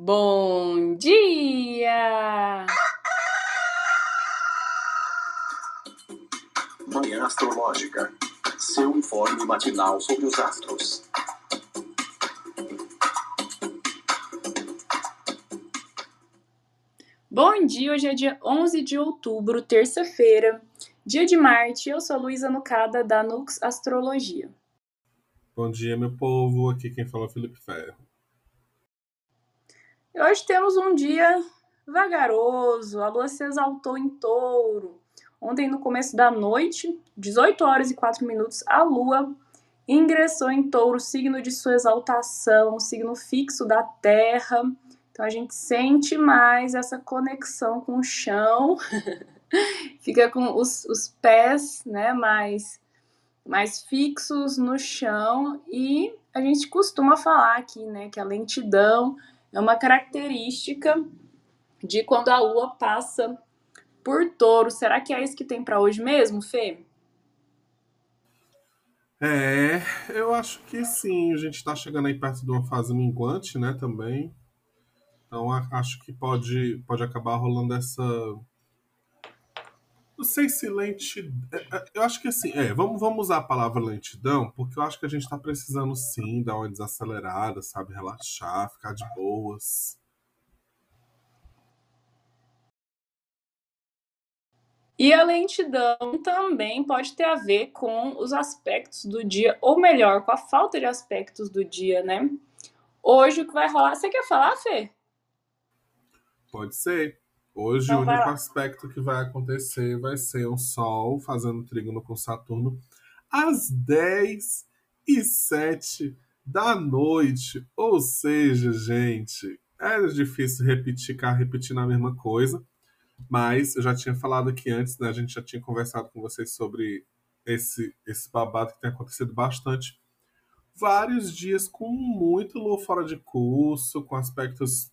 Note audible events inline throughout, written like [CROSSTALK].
Bom dia! Manhã Astrológica. Seu informe matinal sobre os astros. Bom dia, hoje é dia 11 de outubro, terça-feira, dia de Marte. Eu sou a Luísa Nucada, da Nux Astrologia. Bom dia, meu povo. Aqui quem fala é o Felipe Ferro. E hoje temos um dia vagaroso, a lua se exaltou em touro. Ontem, no começo da noite, 18 horas e 4 minutos, a lua ingressou em touro, signo de sua exaltação, signo fixo da terra. Então a gente sente mais essa conexão com o chão, [LAUGHS] fica com os, os pés né, mais, mais fixos no chão e a gente costuma falar aqui né, que a lentidão é uma característica de quando a lua passa por touro. Será que é isso que tem para hoje mesmo, Fê? É, eu acho que sim. A gente está chegando aí perto de uma fase minguante, né, também. Então acho que pode, pode acabar rolando essa. Não sei se lentidão. É, é, eu acho que assim, é, vamos, vamos usar a palavra lentidão, porque eu acho que a gente está precisando sim dar uma desacelerada, sabe? Relaxar, ficar de boas. E a lentidão também pode ter a ver com os aspectos do dia, ou melhor, com a falta de aspectos do dia, né? Hoje o que vai rolar. Você quer falar, Fê? Pode ser. Hoje então, o único aspecto que vai acontecer vai ser um Sol fazendo trígono com Saturno às 10 e 7 da noite. Ou seja, gente, é difícil repetir, ficar repetindo a mesma coisa. Mas eu já tinha falado aqui antes, né? A gente já tinha conversado com vocês sobre esse, esse babado que tem acontecido bastante. Vários dias com muito lua fora de curso, com aspectos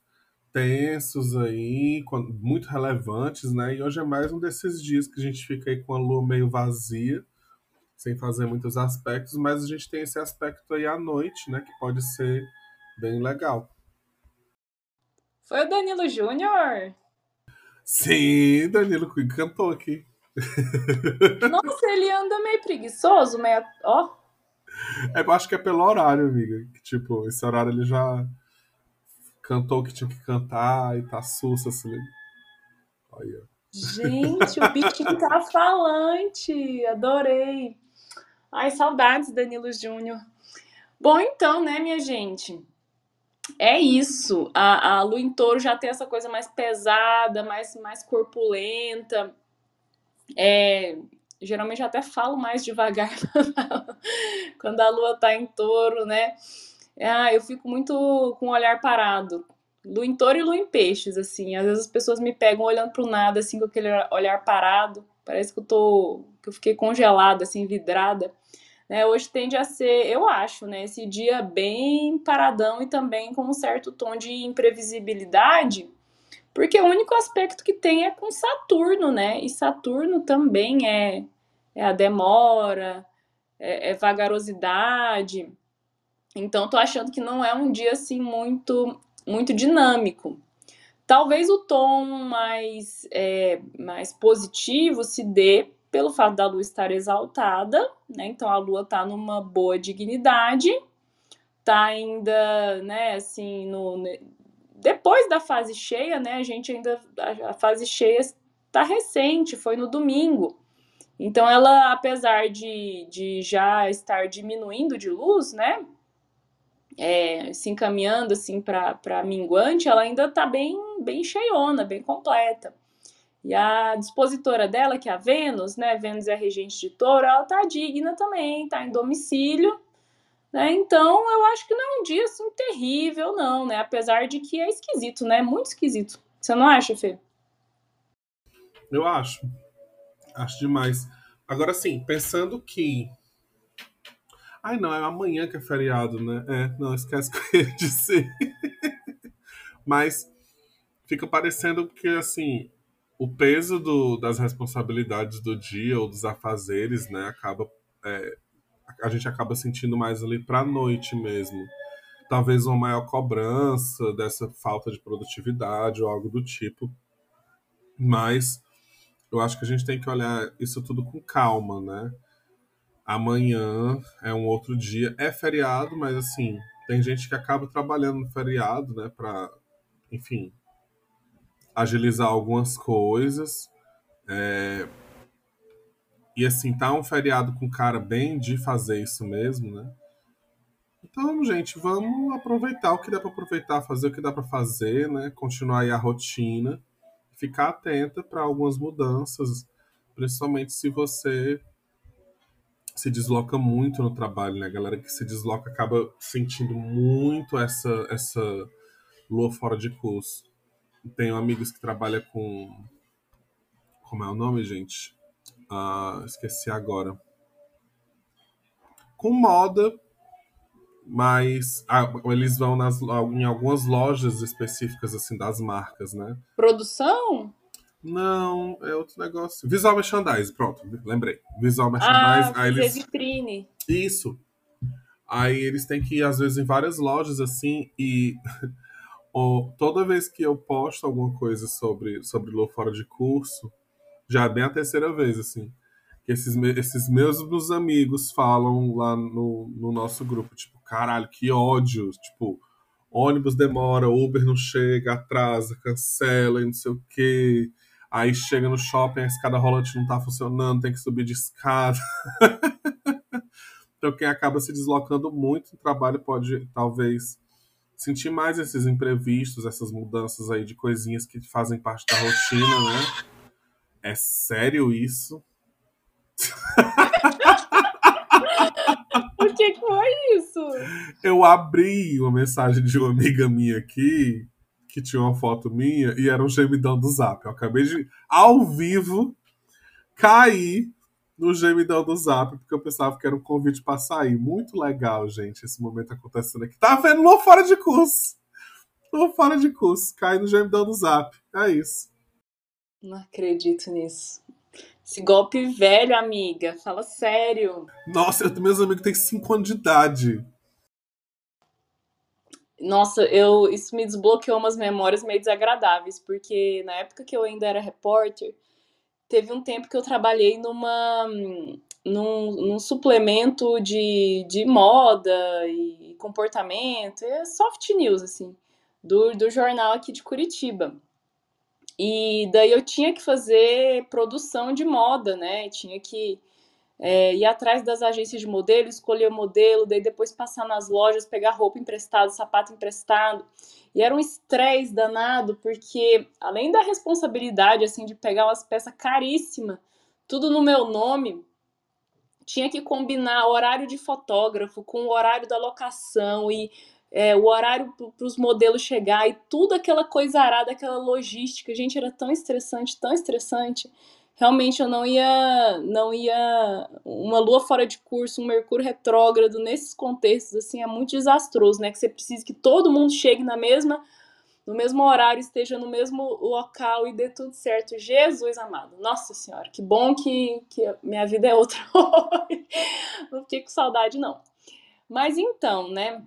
tensos aí, muito relevantes, né? E hoje é mais um desses dias que a gente fica aí com a lua meio vazia, sem fazer muitos aspectos, mas a gente tem esse aspecto aí à noite, né? Que pode ser bem legal. Foi o Danilo Júnior? Sim, Danilo cantou aqui. [LAUGHS] Nossa, ele anda meio preguiçoso, meio. Ó. É, eu acho que é pelo horário, amiga. Que, tipo, esse horário ele já cantou o que tinha que cantar e tá sussa, assim. Olha. Gente, o bichinho [LAUGHS] tá falante. Adorei. Ai, saudades, Danilo Júnior. Bom, então, né, minha gente? é isso. A, a lua em touro já tem essa coisa mais pesada, mais, mais corpulenta. É, geralmente eu até falo mais devagar [LAUGHS] quando a lua tá em touro, né? Ah, eu fico muito com o olhar parado. Lua em touro e lua em peixes, assim. Às vezes as pessoas me pegam olhando pro nada, assim, com aquele olhar parado. Parece que eu tô. que eu fiquei congelada, assim, vidrada. Né, hoje tende a ser, eu acho, né, esse dia bem paradão e também com um certo tom de imprevisibilidade, porque o único aspecto que tem é com Saturno, né? E Saturno também é, é a demora, é, é vagarosidade. Então, tô achando que não é um dia assim muito muito dinâmico. Talvez o tom mais, é, mais positivo se dê pelo fato da lua estar exaltada, né? Então a lua está numa boa dignidade, tá ainda, né, assim, no depois da fase cheia, né? A gente ainda a, fase cheia está recente, foi no domingo. Então ela, apesar de, de já estar diminuindo de luz, né? É, se encaminhando assim para minguante, ela ainda está bem, bem cheiona, bem completa. E a dispositora dela, que é a Vênus, né? Vênus é regente de touro, ela tá digna também, tá em domicílio, né? Então eu acho que não é um dia assim terrível, não, né? Apesar de que é esquisito, né? Muito esquisito. Você não acha, Fê? Eu acho. Acho demais. Agora sim, pensando que. Ai, não, é amanhã que é feriado, né? É, não, esquece [LAUGHS] que eu ia dizer. Mas fica parecendo que, assim, o peso do, das responsabilidades do dia ou dos afazeres, né, acaba é, a gente acaba sentindo mais ali para a noite mesmo. talvez uma maior cobrança dessa falta de produtividade ou algo do tipo. Mas eu acho que a gente tem que olhar isso tudo com calma, né? Amanhã é um outro dia, é feriado, mas assim, tem gente que acaba trabalhando no feriado, né, para, enfim, agilizar algumas coisas. É... E assim, tá um feriado com cara bem de fazer isso mesmo, né? Então, gente, vamos aproveitar o que dá para aproveitar, fazer o que dá para fazer, né? Continuar aí a rotina, ficar atenta para algumas mudanças, principalmente se você se desloca muito no trabalho, né? A galera que se desloca acaba sentindo muito essa essa lua fora de curso. Tenho amigos que trabalham com como é o nome, gente? Ah, esqueci agora. Com moda mas ah, eles vão nas, em algumas lojas específicas assim das marcas, né? Produção? Não, é outro negócio. Visual merchandise, pronto, lembrei. Visual merchandise. Ah, aí eles... vitrine. Isso. Aí eles têm que ir, às vezes, em várias lojas, assim, e [LAUGHS] toda vez que eu posto alguma coisa sobre, sobre Lô fora de curso, já é bem a terceira vez, assim que esses, esses mesmos amigos falam lá no, no nosso grupo, tipo, caralho, que ódio, tipo, ônibus demora, Uber não chega, atrasa, cancela e não sei o quê. Aí chega no shopping, a escada rolante não tá funcionando, tem que subir de escada. [LAUGHS] então quem acaba se deslocando muito no trabalho pode, talvez, sentir mais esses imprevistos, essas mudanças aí de coisinhas que fazem parte da rotina, né? É sério isso? o que foi isso? Eu abri uma mensagem de uma amiga minha aqui, que tinha uma foto minha, e era um gemidão do zap. Eu acabei de, ao vivo, cair no gemidão do zap, porque eu pensava que era um convite para sair. Muito legal, gente, esse momento acontecendo aqui. Tá vendo? Não fora de curso. Não fora de curso. Cai no gemidão do zap. É isso. Não acredito nisso. Esse golpe velho, amiga. Fala sério. Nossa, eu, meus amigos têm 5 anos de idade. Nossa, eu isso me desbloqueou umas memórias meio desagradáveis, porque na época que eu ainda era repórter, teve um tempo que eu trabalhei numa num, num suplemento de, de moda e comportamento, é soft news assim, do, do jornal aqui de Curitiba. E daí eu tinha que fazer produção de moda, né? Tinha que é, ir atrás das agências de modelo, escolher o modelo, daí depois passar nas lojas, pegar roupa emprestada, sapato emprestado. E era um estresse danado, porque além da responsabilidade, assim, de pegar umas peças caríssimas, tudo no meu nome, tinha que combinar horário de fotógrafo com o horário da locação e é, o horário para os modelos chegar e tudo aquela coisa arada, aquela logística, gente, era tão estressante, tão estressante. Realmente eu não ia, não ia, uma lua fora de curso, um mercúrio retrógrado nesses contextos assim é muito desastroso, né? Que você precisa que todo mundo chegue na mesma, no mesmo horário, esteja no mesmo local e dê tudo certo. Jesus amado, nossa senhora, que bom que, que minha vida é outra. [LAUGHS] não fiquei com saudade não. Mas então, né?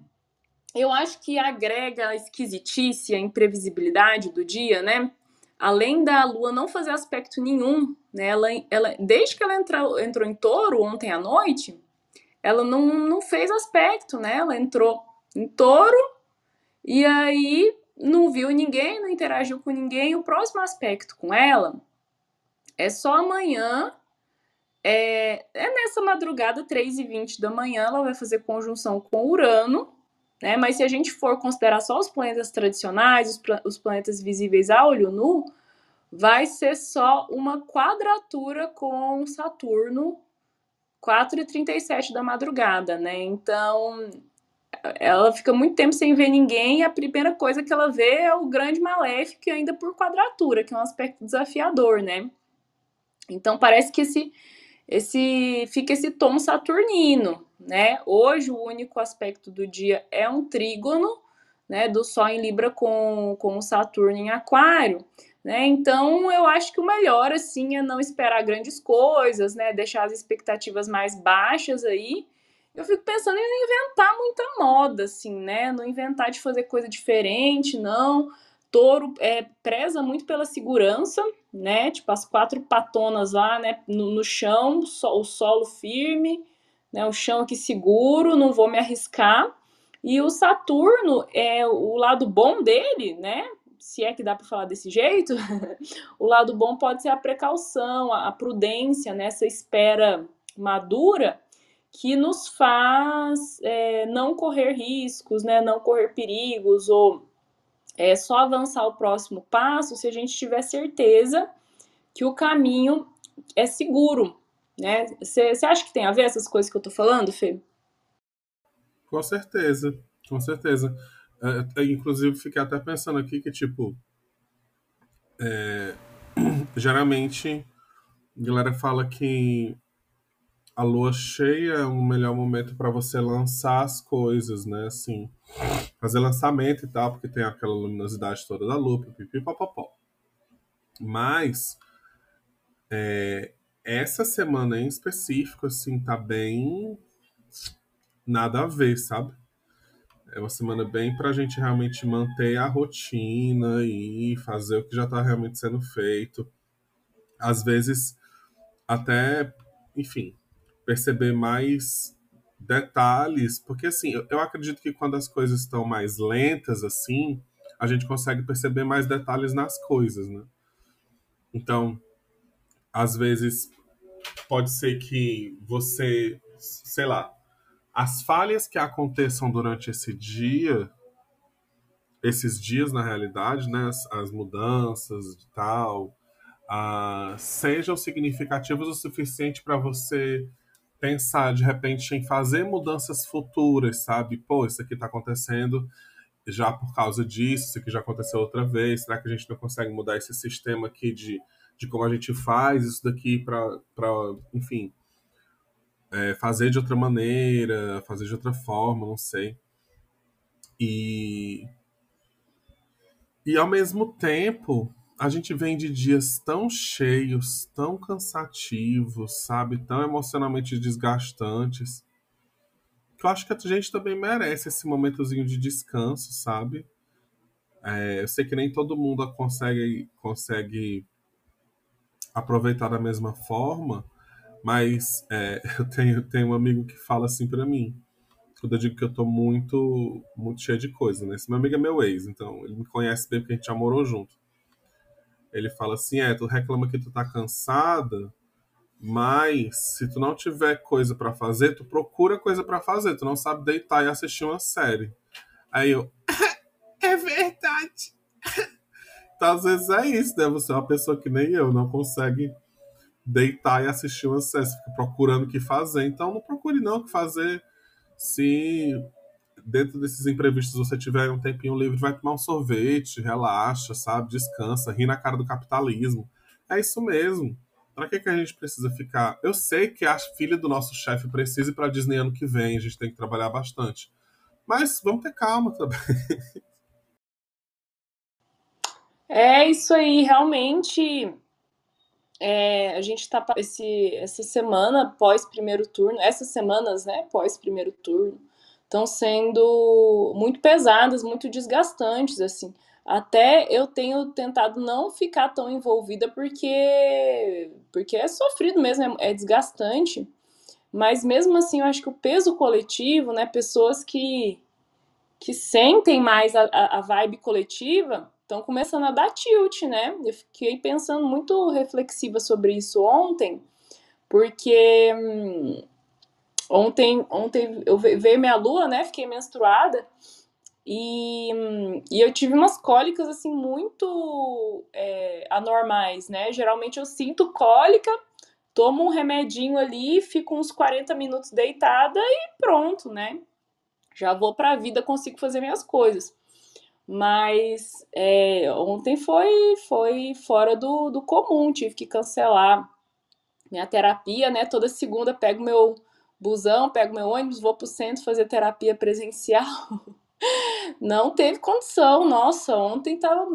eu acho que agrega a esquisitice, a imprevisibilidade do dia, né? Além da Lua não fazer aspecto nenhum, né? Ela, ela, desde que ela entrou, entrou em touro ontem à noite, ela não, não fez aspecto, né? Ela entrou em touro e aí não viu ninguém, não interagiu com ninguém. O próximo aspecto com ela é só amanhã. É, é nessa madrugada, 3 e 20 da manhã, ela vai fazer conjunção com Urano né? Mas se a gente for considerar só os planetas tradicionais, os, os planetas visíveis a olho nu, vai ser só uma quadratura com Saturno 4 e 37 da madrugada, né? Então, ela fica muito tempo sem ver ninguém e a primeira coisa que ela vê é o grande maléfico ainda por quadratura, que é um aspecto desafiador, né? Então, parece que esse, esse fica esse tom saturnino, né? Hoje o único aspecto do dia é um trígono, né, do Sol em Libra com, com o Saturno em Aquário, né? Então eu acho que o melhor assim é não esperar grandes coisas, né? Deixar as expectativas mais baixas aí. eu fico pensando em não inventar muita moda, assim, né? Não inventar de fazer coisa diferente, não. Touro é, preza muito pela segurança, né? Tipo, as quatro patonas lá, né? No, no chão, o solo firme, né? O chão aqui seguro, não vou me arriscar. E o Saturno, é o lado bom dele, né? Se é que dá para falar desse jeito, [LAUGHS] o lado bom pode ser a precaução, a, prudência, nessa né? espera madura que nos faz é, não correr riscos, né? Não correr perigos ou é só avançar o próximo passo se a gente tiver certeza que o caminho é seguro, né? Você acha que tem a ver essas coisas que eu tô falando, Fê? Com certeza, com certeza. É, inclusive, fiquei até pensando aqui que, tipo, é, [CLEARS THROAT] geralmente a galera fala que a lua cheia é um melhor momento para você lançar as coisas, né? Assim, fazer lançamento e tal, porque tem aquela luminosidade toda da lua, pipi, popopó. Mas é, essa semana em específico, assim, tá bem nada a ver, sabe? É uma semana bem pra gente realmente manter a rotina e fazer o que já tá realmente sendo feito. Às vezes, até, enfim, perceber mais detalhes, porque assim, eu, eu acredito que quando as coisas estão mais lentas assim, a gente consegue perceber mais detalhes nas coisas, né? Então, às vezes pode ser que você, sei lá, as falhas que aconteçam durante esse dia, esses dias na realidade, né, as, as mudanças e tal, uh, sejam significativas o suficiente para você pensar de repente em fazer mudanças futuras, sabe? Pô, isso aqui está acontecendo já por causa disso, isso aqui já aconteceu outra vez, será que a gente não consegue mudar esse sistema aqui de, de como a gente faz isso daqui para, enfim, é, fazer de outra maneira, fazer de outra forma, não sei. E, e ao mesmo tempo, a gente vem de dias tão cheios, tão cansativos, sabe? Tão emocionalmente desgastantes. Que eu acho que a gente também merece esse momentozinho de descanso, sabe? É, eu sei que nem todo mundo consegue, consegue aproveitar da mesma forma, mas é, [LAUGHS] eu tenho, tenho um amigo que fala assim para mim, quando eu digo que eu tô muito, muito cheio de coisa, né? Esse meu amigo é meu ex, então ele me conhece bem porque a gente já morou junto. Ele fala assim: é, tu reclama que tu tá cansada, mas se tu não tiver coisa para fazer, tu procura coisa para fazer. Tu não sabe deitar e assistir uma série. Aí eu, [LAUGHS] é verdade. [LAUGHS] então, às vezes é isso, né? Você é uma pessoa que nem eu, não consegue deitar e assistir uma série, você fica procurando o que fazer. Então, não procure não o que fazer. Se dentro desses imprevistos você tiver um tempinho livre, vai tomar um sorvete, relaxa, sabe? Descansa, ri na cara do capitalismo. É isso mesmo. Para que, que a gente precisa ficar? Eu sei que a filha do nosso chefe precisa ir para Disney ano que vem, a gente tem que trabalhar bastante. Mas vamos ter calma também. [LAUGHS] É isso aí, realmente. É, a gente está esse essa semana pós primeiro turno, essas semanas, né, pós primeiro turno, estão sendo muito pesadas, muito desgastantes, assim. Até eu tenho tentado não ficar tão envolvida porque porque é sofrido mesmo, é, é desgastante. Mas mesmo assim, eu acho que o peso coletivo, né, pessoas que que sentem mais a, a, a vibe coletiva, estão começando a dar tilt, né? Eu fiquei pensando muito reflexiva sobre isso ontem, porque hum, Ontem, ontem eu veio minha lua, né? Fiquei menstruada e, e eu tive umas cólicas assim muito é, anormais, né? Geralmente eu sinto cólica, tomo um remedinho ali, fico uns 40 minutos deitada e pronto, né? Já vou para a vida, consigo fazer minhas coisas. Mas é, ontem foi, foi fora do, do comum, tive que cancelar minha terapia, né? Toda segunda pego meu busão, pego meu ônibus, vou pro centro fazer terapia presencial. [LAUGHS] Não teve condição, nossa, ontem tava,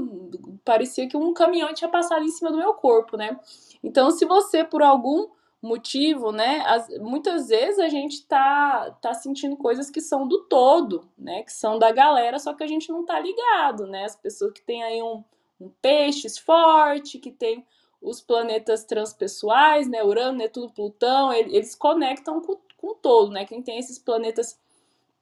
parecia que um caminhão tinha passado em cima do meu corpo, né? Então, se você por algum motivo, né? As, muitas vezes a gente tá, tá sentindo coisas que são do todo, né? Que são da galera, só que a gente não tá ligado, né? As pessoas que têm aí um, um peixes forte, que tem os planetas transpessoais, né? Urano, Netuno, Plutão, eles conectam com, com todo, né? Quem tem esses planetas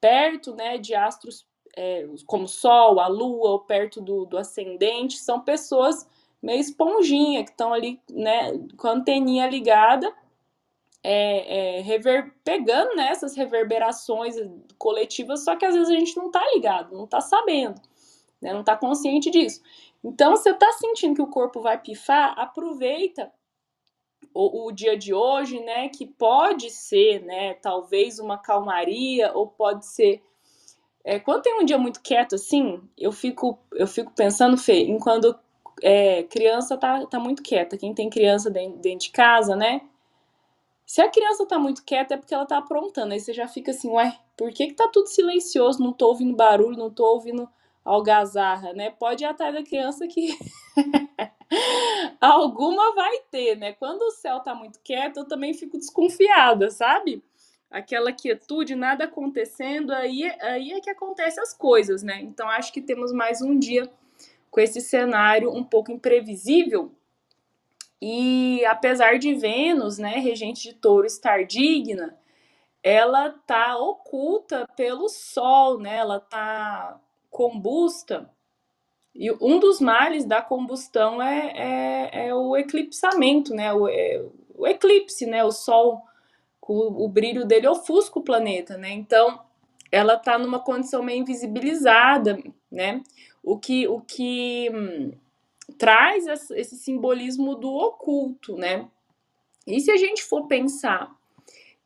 perto, né, de astros é, como Sol, a Lua, ou perto do, do ascendente, são pessoas meio esponjinha, que estão ali, né, com a anteninha ligada, é, é, rever, pegando né, essas reverberações coletivas, só que às vezes a gente não está ligado, não está sabendo, né, não está consciente disso. Então, se você está sentindo que o corpo vai pifar, aproveita o, o, dia de hoje, né, que pode ser, né, talvez uma calmaria, ou pode ser é, quando tem um dia muito quieto assim, eu fico, eu fico pensando, Fê, em quando é, criança tá, tá muito quieta. Quem tem criança dentro, dentro de casa, né? Se a criança tá muito quieta é porque ela tá aprontando. Aí você já fica assim, ué, por que que tá tudo silencioso? Não tô ouvindo barulho, não tô ouvindo algazarra, né? Pode ir atrás da criança que [LAUGHS] alguma vai ter, né? Quando o céu tá muito quieto, eu também fico desconfiada, sabe? Aquela quietude, nada acontecendo, aí, aí é que acontecem as coisas, né? Então acho que temos mais um dia com esse cenário um pouco imprevisível. E apesar de Vênus, né, regente de Touro, estar digna, ela tá oculta pelo Sol, né? Ela tá combusta. E um dos males da combustão é, é, é o eclipsamento, né? O, é, o, eclipse, né? O Sol, o, o brilho dele ofusca o planeta, né? Então, ela tá numa condição meio invisibilizada, né? o que, o que hum, traz esse simbolismo do oculto, né? E se a gente for pensar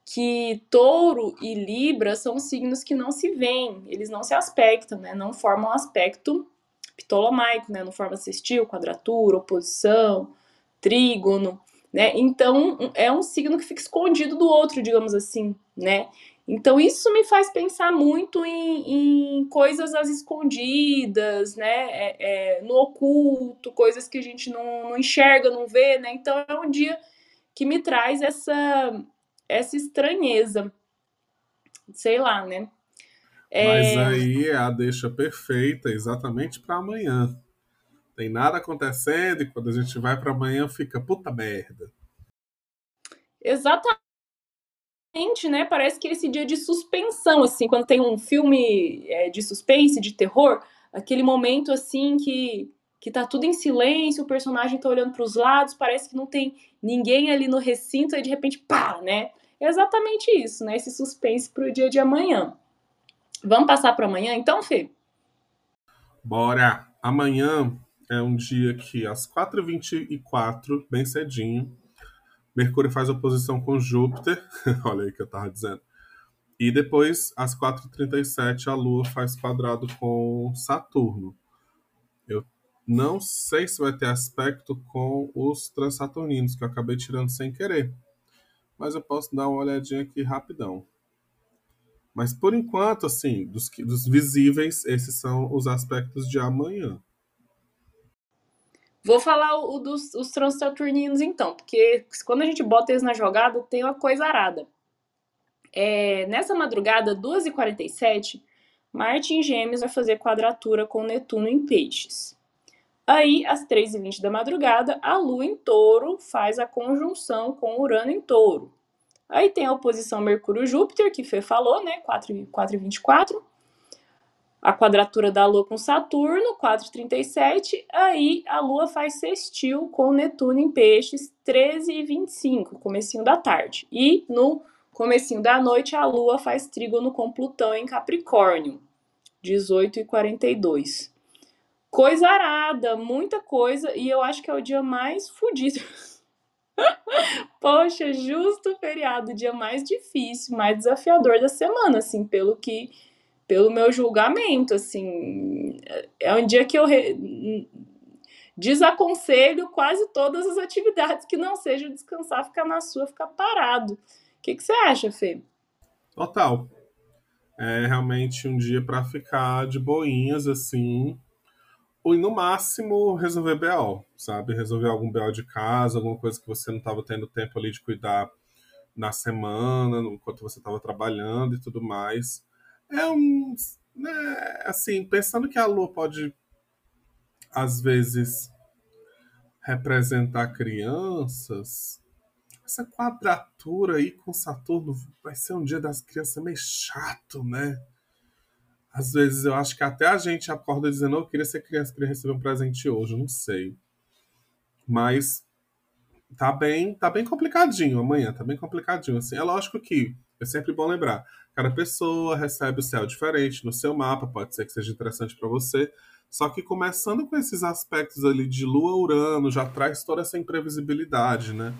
que touro e libra são signos que não se veem, eles não se aspectam, né? Não formam aspecto ptolomaico, né? Não forma sextil, quadratura, oposição, trígono, né? Então é um signo que fica escondido do outro, digamos assim, né? Então, isso me faz pensar muito em, em coisas às escondidas, né? É, é, no oculto, coisas que a gente não, não, enxerga, não vê, né? Então, é um dia que me traz essa, essa estranheza. Sei lá, né? É... Mas aí é a deixa perfeita exatamente para amanhã. Tem nada acontecendo e quando a gente vai para amanhã fica puta merda. Exatamente né? Parece que esse dia de suspensão, assim, quando tem um filme é, de suspense, de terror, aquele momento assim que que tá tudo em silêncio, o personagem tá olhando para os lados, parece que não tem ninguém ali no recinto, e de repente, pá, né? É exatamente isso, né? Esse suspense para o dia de amanhã. Vamos passar para amanhã, então, Fê? Bora! Amanhã é um dia que às 4h24, bem cedinho, Mercúrio faz oposição com Júpiter, [LAUGHS] olha aí que eu tava dizendo. E depois, às 4h37, a Lua faz quadrado com Saturno. Eu não sei se vai ter aspecto com os transaturninos, que eu acabei tirando sem querer. Mas eu posso dar uma olhadinha aqui rapidão. Mas por enquanto, assim, dos, dos visíveis, esses são os aspectos de amanhã. Vou falar o, dos os então, porque quando a gente bota eles na jogada, tem uma coisa arada. É, nessa madrugada, 2h47, Marte em Gêmeos vai fazer quadratura com Netuno em Peixes. Aí, às 3h20 da madrugada, a Lua em Touro faz a conjunção com Urano em Touro. Aí tem a oposição Mercúrio-Júpiter, que Fê falou, né? 4h24 a quadratura da Lua com Saturno, 4,37. Aí a Lua faz sextil com Netuno em Peixes, 13 e 25, comecinho da tarde. E no comecinho da noite a Lua faz trígono com Plutão em Capricórnio, 18 e 42. Coisa arada, muita coisa, e eu acho que é o dia mais fodido. [LAUGHS] Poxa, justo feriado, dia mais difícil, mais desafiador da semana, assim, pelo que pelo meu julgamento, assim, é um dia que eu re... desaconselho quase todas as atividades que não seja descansar, ficar na sua, ficar parado. O que, que você acha, Fê? Total. É realmente um dia para ficar de boinhas, assim, ou no máximo resolver BO, sabe? Resolver algum BO de casa, alguma coisa que você não estava tendo tempo ali de cuidar na semana, enquanto você estava trabalhando e tudo mais. É um. Né, assim, pensando que a Lua pode, às vezes, representar crianças, essa quadratura aí com Saturno vai ser um dia das crianças meio chato, né? Às vezes eu acho que até a gente acorda dizendo, oh, eu queria ser criança, queria receber um presente hoje, não sei. Mas tá bem, tá bem complicadinho amanhã, tá bem complicadinho. Assim, é lógico que é sempre bom lembrar, cada pessoa recebe o céu diferente no seu mapa, pode ser que seja interessante para você. Só que começando com esses aspectos ali de Lua Urano, já traz toda essa imprevisibilidade, né?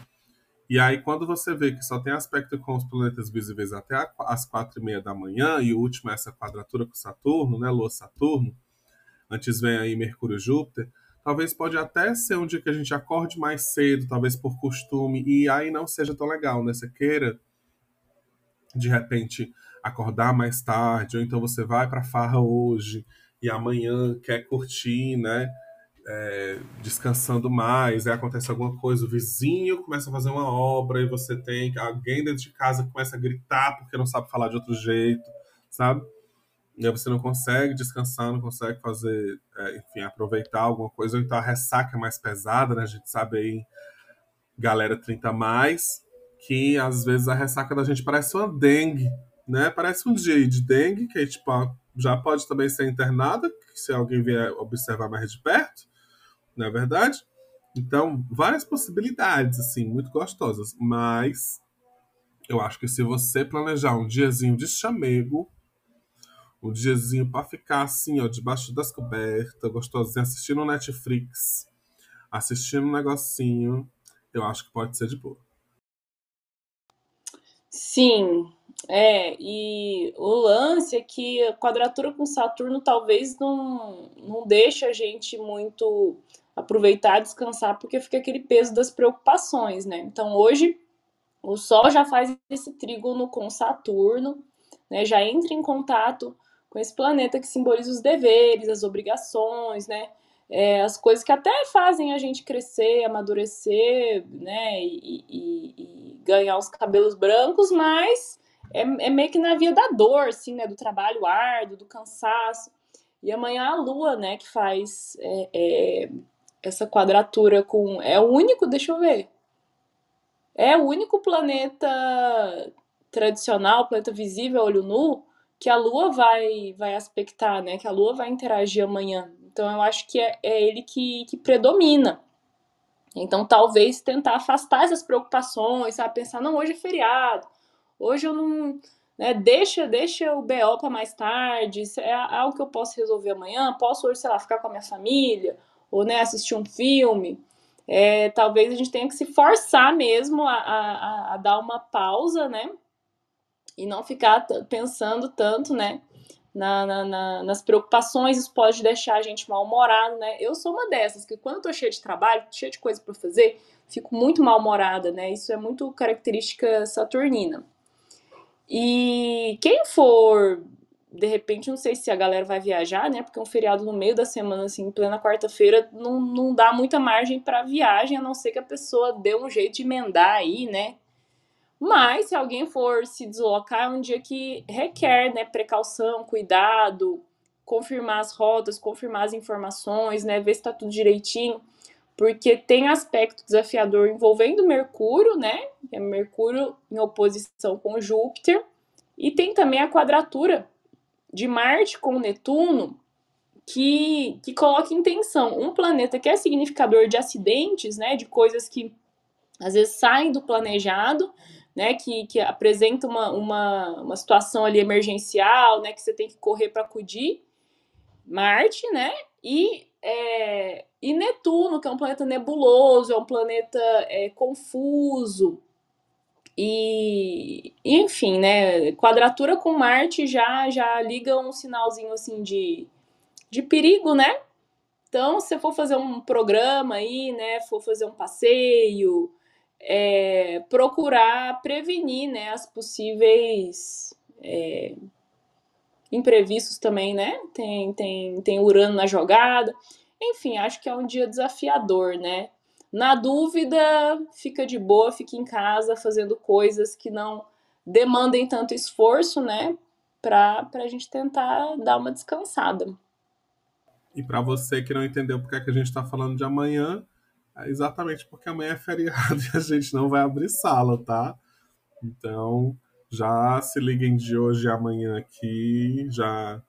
E aí, quando você vê que só tem aspecto com os planetas visíveis até as quatro e meia da manhã, e o último é essa quadratura com Saturno, né, Lua-Saturno, antes vem aí Mercúrio-Júpiter, talvez pode até ser um dia que a gente acorde mais cedo, talvez por costume, e aí não seja tão legal, né? Você queira, de repente, acordar mais tarde, ou então você vai para farra hoje, e amanhã quer curtir, né? é, descansando mais, aí acontece alguma coisa, o vizinho começa a fazer uma obra e você tem alguém dentro de casa começa a gritar porque não sabe falar de outro jeito, sabe? E aí você não consegue descansar, não consegue fazer, é, enfim, aproveitar alguma coisa, ou então a ressaca é mais pesada, né? A gente sabe aí, galera 30 mais, que às vezes a ressaca da gente parece uma dengue, né? Parece um dia de dengue, que tipo, já pode também ser internada, se alguém vier observar mais de perto, não é verdade? Então, várias possibilidades, assim, muito gostosas. Mas eu acho que se você planejar um diazinho de chamego, um diazinho para ficar assim, ó, debaixo das cobertas, gostosinho, assistindo Netflix, assistindo um negocinho, eu acho que pode ser de boa. Sim, é, e o lance é que a quadratura com Saturno talvez não, não deixe a gente muito aproveitar, descansar, porque fica aquele peso das preocupações, né? Então hoje o Sol já faz esse trígono com Saturno, né? Já entra em contato com esse planeta que simboliza os deveres, as obrigações, né? É, as coisas que até fazem a gente crescer, amadurecer, né? E, e, e ganhar os cabelos brancos, mas é, é, meio que na via da dor, assim, né? Do trabalho árduo, do cansaço. E amanhã a Lua, né? Que faz é, é essa quadratura com. É o único, deixa eu ver. É o único planeta tradicional, planeta visível, olho nu, que a Lua vai, vai aspectar, né? Que a Lua vai interagir amanhã. Então eu acho que é, é ele que, que predomina. Então talvez tentar afastar essas preocupações, sabe? Pensar, não, hoje é feriado, hoje eu não. Né, deixa, deixa o BO para mais tarde, é algo que eu posso resolver amanhã, posso hoje, sei lá, ficar com a minha família, ou né, assistir um filme, é, talvez a gente tenha que se forçar mesmo a, a, a dar uma pausa, né? E não ficar pensando tanto, né? Na, na, na, nas preocupações, isso pode deixar a gente mal-humorado, né? Eu sou uma dessas, que quando eu tô cheia de trabalho, cheia de coisa para fazer, fico muito mal-humorada, né? Isso é muito característica saturnina. E quem for de repente, não sei se a galera vai viajar, né? Porque um feriado no meio da semana, assim, em plena quarta-feira, não, não dá muita margem para viagem, a não ser que a pessoa dê um jeito de emendar aí, né? Mas, se alguém for se deslocar, é um dia que requer, né, precaução, cuidado, confirmar as rotas, confirmar as informações, né, ver se tá tudo direitinho, porque tem aspecto desafiador envolvendo Mercúrio, né? É Mercúrio em oposição com Júpiter, e tem também a quadratura de Marte com Netuno que, que coloca em tensão um planeta que é significador de acidentes, né, de coisas que às vezes saem do planejado, né, que, que apresenta uma, uma, uma situação ali emergencial, né, que você tem que correr para acudir, Marte, né, e, é, e Netuno, que é um planeta nebuloso, é um planeta é, confuso, e, enfim, né? Quadratura com Marte já já liga um sinalzinho assim de, de perigo, né? Então, se você for fazer um programa aí, né? For fazer um passeio, é, procurar prevenir, né? As possíveis é, imprevistos também, né? Tem, tem, tem Urano na jogada. Enfim, acho que é um dia desafiador, né? Na dúvida, fica de boa, fica em casa fazendo coisas que não demandem tanto esforço, né? Para a gente tentar dar uma descansada. E para você que não entendeu porque é que a gente está falando de amanhã, exatamente porque amanhã é feriado [LAUGHS] e a gente não vai abrir sala, tá? Então, já se liguem de hoje e amanhã aqui, já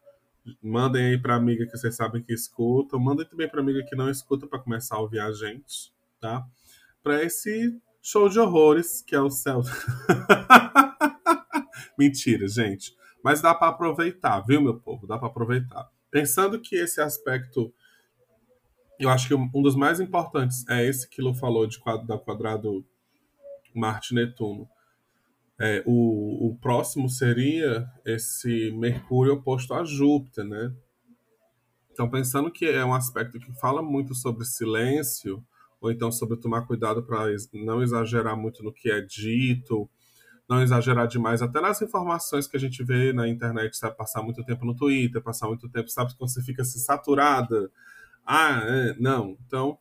mandem aí para amiga que vocês sabem que escuta, mandem também para amiga que não escuta para começar a ouvir a gente, tá? Para esse show de horrores que é o céu. [LAUGHS] Mentira, gente. Mas dá para aproveitar, viu, meu povo? Dá para aproveitar. Pensando que esse aspecto eu acho que um dos mais importantes é esse que Lu falou de quadro, da quadrado Marte-Netuno. É, o, o próximo seria esse Mercúrio oposto a Júpiter, né? Então, pensando que é um aspecto que fala muito sobre silêncio, ou então sobre tomar cuidado para não exagerar muito no que é dito, não exagerar demais, até nas informações que a gente vê na internet, sabe? Passar muito tempo no Twitter, passar muito tempo, sabe? Quando você fica assim, saturada ah, é, não. Então,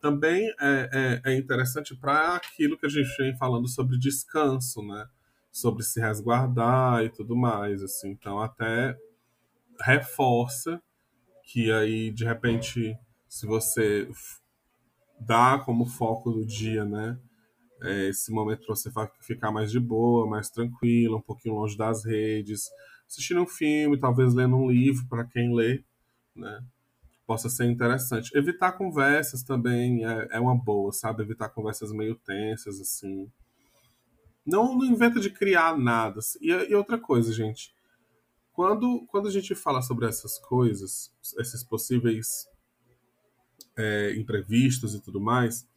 também é, é, é interessante para aquilo que a gente vem falando sobre descanso, né? Sobre se resguardar e tudo mais, assim. Então, até reforça que aí, de repente, se você dá como foco do dia, né? É, esse momento para você ficar mais de boa, mais tranquila, um pouquinho longe das redes, assistindo um filme, talvez lendo um livro para quem lê, né? Possa ser interessante. Evitar conversas também é, é uma boa, sabe? Evitar conversas meio tensas, assim. Não, não inventa de criar nada. E, e outra coisa, gente. Quando, quando a gente fala sobre essas coisas, esses possíveis é, imprevistos e tudo mais,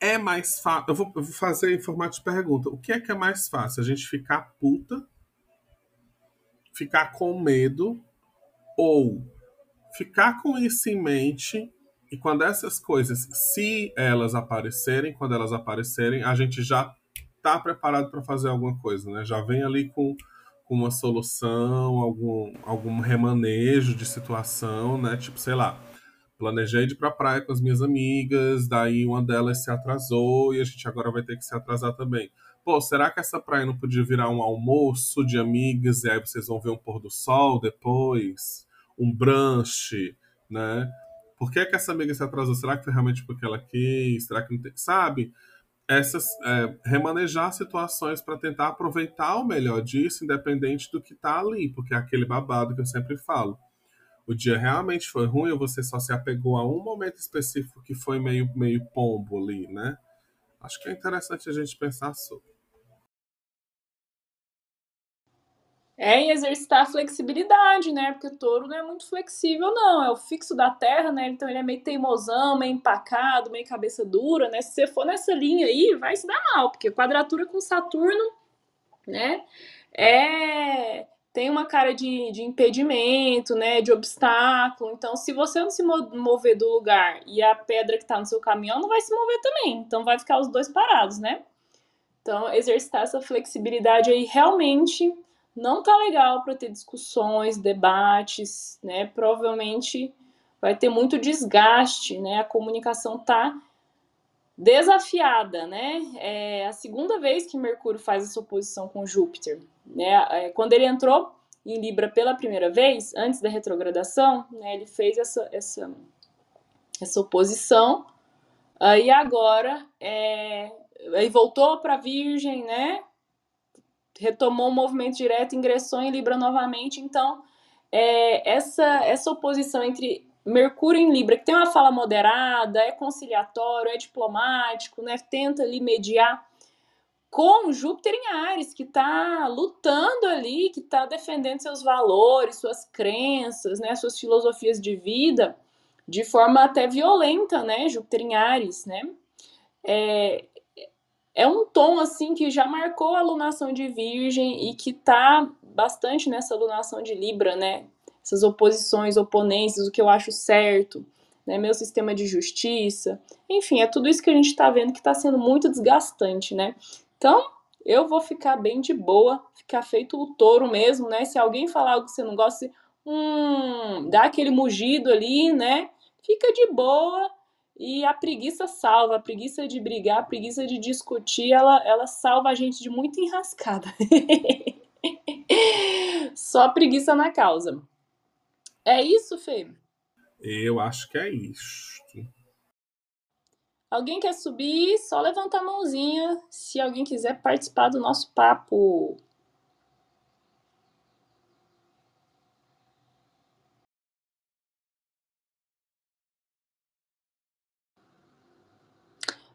é mais fácil. Eu, eu, vou fazer em formato de pergunta. O que é que é mais fácil? A gente ficar puta, ficar com medo ou ficar com isso em mente e quando essas coisas, se elas aparecerem, quando elas aparecerem, a gente já está preparado para fazer alguma coisa, né? Já vem ali com, com uma solução, algum, algum remanejo de situação, né? Tipo, sei lá, planejei de ir para a praia com as minhas amigas, daí uma delas se atrasou e a gente agora vai ter que se atrasar também. Pô, será que essa praia não podia virar um almoço de amigas e aí vocês vão ver um pôr do sol depois? Um brunch, né? Por que, que essa amiga se atrasou? Será que foi realmente porque ela quis? Será que não tem... Sabe? Essas, é, remanejar situações para tentar aproveitar o melhor disso, independente do que está ali, porque é aquele babado que eu sempre falo. O dia realmente foi ruim ou você só se apegou a um momento específico que foi meio, meio pombo ali, né? Acho que é interessante a gente pensar sobre. É, e exercitar a flexibilidade, né? Porque o touro não é muito flexível, não. É o fixo da terra, né? Então ele é meio teimosão, meio empacado, meio cabeça dura, né? Se você for nessa linha aí, vai se dar mal, porque quadratura com Saturno, né? É. Tem uma cara de, de impedimento, né? De obstáculo. Então, se você não se mover do lugar e a pedra que tá no seu caminhão não vai se mover também. Então, vai ficar os dois parados, né? Então, exercitar essa flexibilidade aí realmente não tá legal para ter discussões, debates, né? Provavelmente vai ter muito desgaste, né? A comunicação tá desafiada, né? É a segunda vez que Mercúrio faz essa oposição com Júpiter, né? É, quando ele entrou em Libra pela primeira vez, antes da retrogradação, né? Ele fez essa essa essa oposição. Aí agora é, aí voltou para Virgem, né? Retomou o movimento direto, ingressou em Libra novamente. Então, é, essa, essa oposição entre Mercúrio em Libra, que tem uma fala moderada, é conciliatório, é diplomático, né, tenta ali mediar, com Júpiter em Ares, que está lutando ali, que está defendendo seus valores, suas crenças, né, suas filosofias de vida, de forma até violenta, né, Júpiter em Ares, né. É, é um tom assim que já marcou a alunação de Virgem e que tá bastante nessa alunação de Libra, né? Essas oposições, oponências, o que eu acho certo, né? Meu sistema de justiça, enfim, é tudo isso que a gente tá vendo que está sendo muito desgastante, né? Então, eu vou ficar bem de boa, ficar feito o touro mesmo, né? Se alguém falar algo que você não gosta, hum, dá aquele mugido ali, né? Fica de boa E a preguiça salva, a preguiça de brigar, a preguiça de discutir, ela, ela salva a gente de muita enrascada. [LAUGHS] Só preguiça na causa. É isso, Fê? Eu acho que é isso. Alguém quer subir? Só levanta a mãozinha se alguém quiser participar do nosso papo.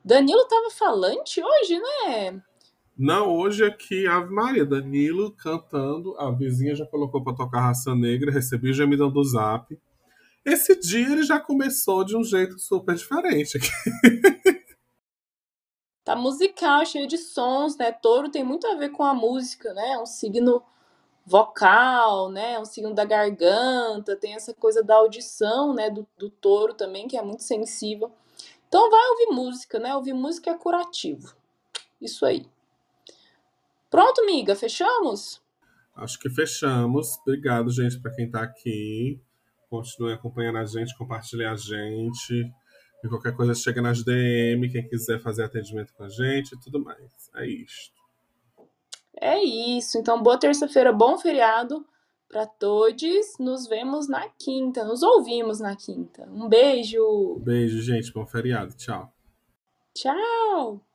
Danilo tava falante hoje, né? Não, hoje aqui, Ave Maria, Danilo cantando, a vizinha já colocou para tocar Raça Negra, recebi gemidão do zap. Esse dia ele já começou de um jeito super diferente. [LAUGHS] tá musical, cheio de sons, né? Touro tem muito a ver com a música, né? É um signo vocal, né? É um signo da garganta, tem essa coisa da audição, né? Do, do touro também, que é muito sensível. Então vai ouvir música, né? Ouvir música é curativo. Isso aí. Pronto, miga, fechamos? Acho que fechamos. Obrigado, gente, para quem está aqui. Continue acompanhando a gente, compartilhe a gente. E qualquer coisa chega nas DM, quem quiser fazer atendimento com a gente e tudo mais. É isso. É isso. Então, boa terça-feira, bom feriado para todos. Nos vemos na quinta, nos ouvimos na quinta. Um beijo. Beijo, gente. Bom feriado. Tchau. Tchau.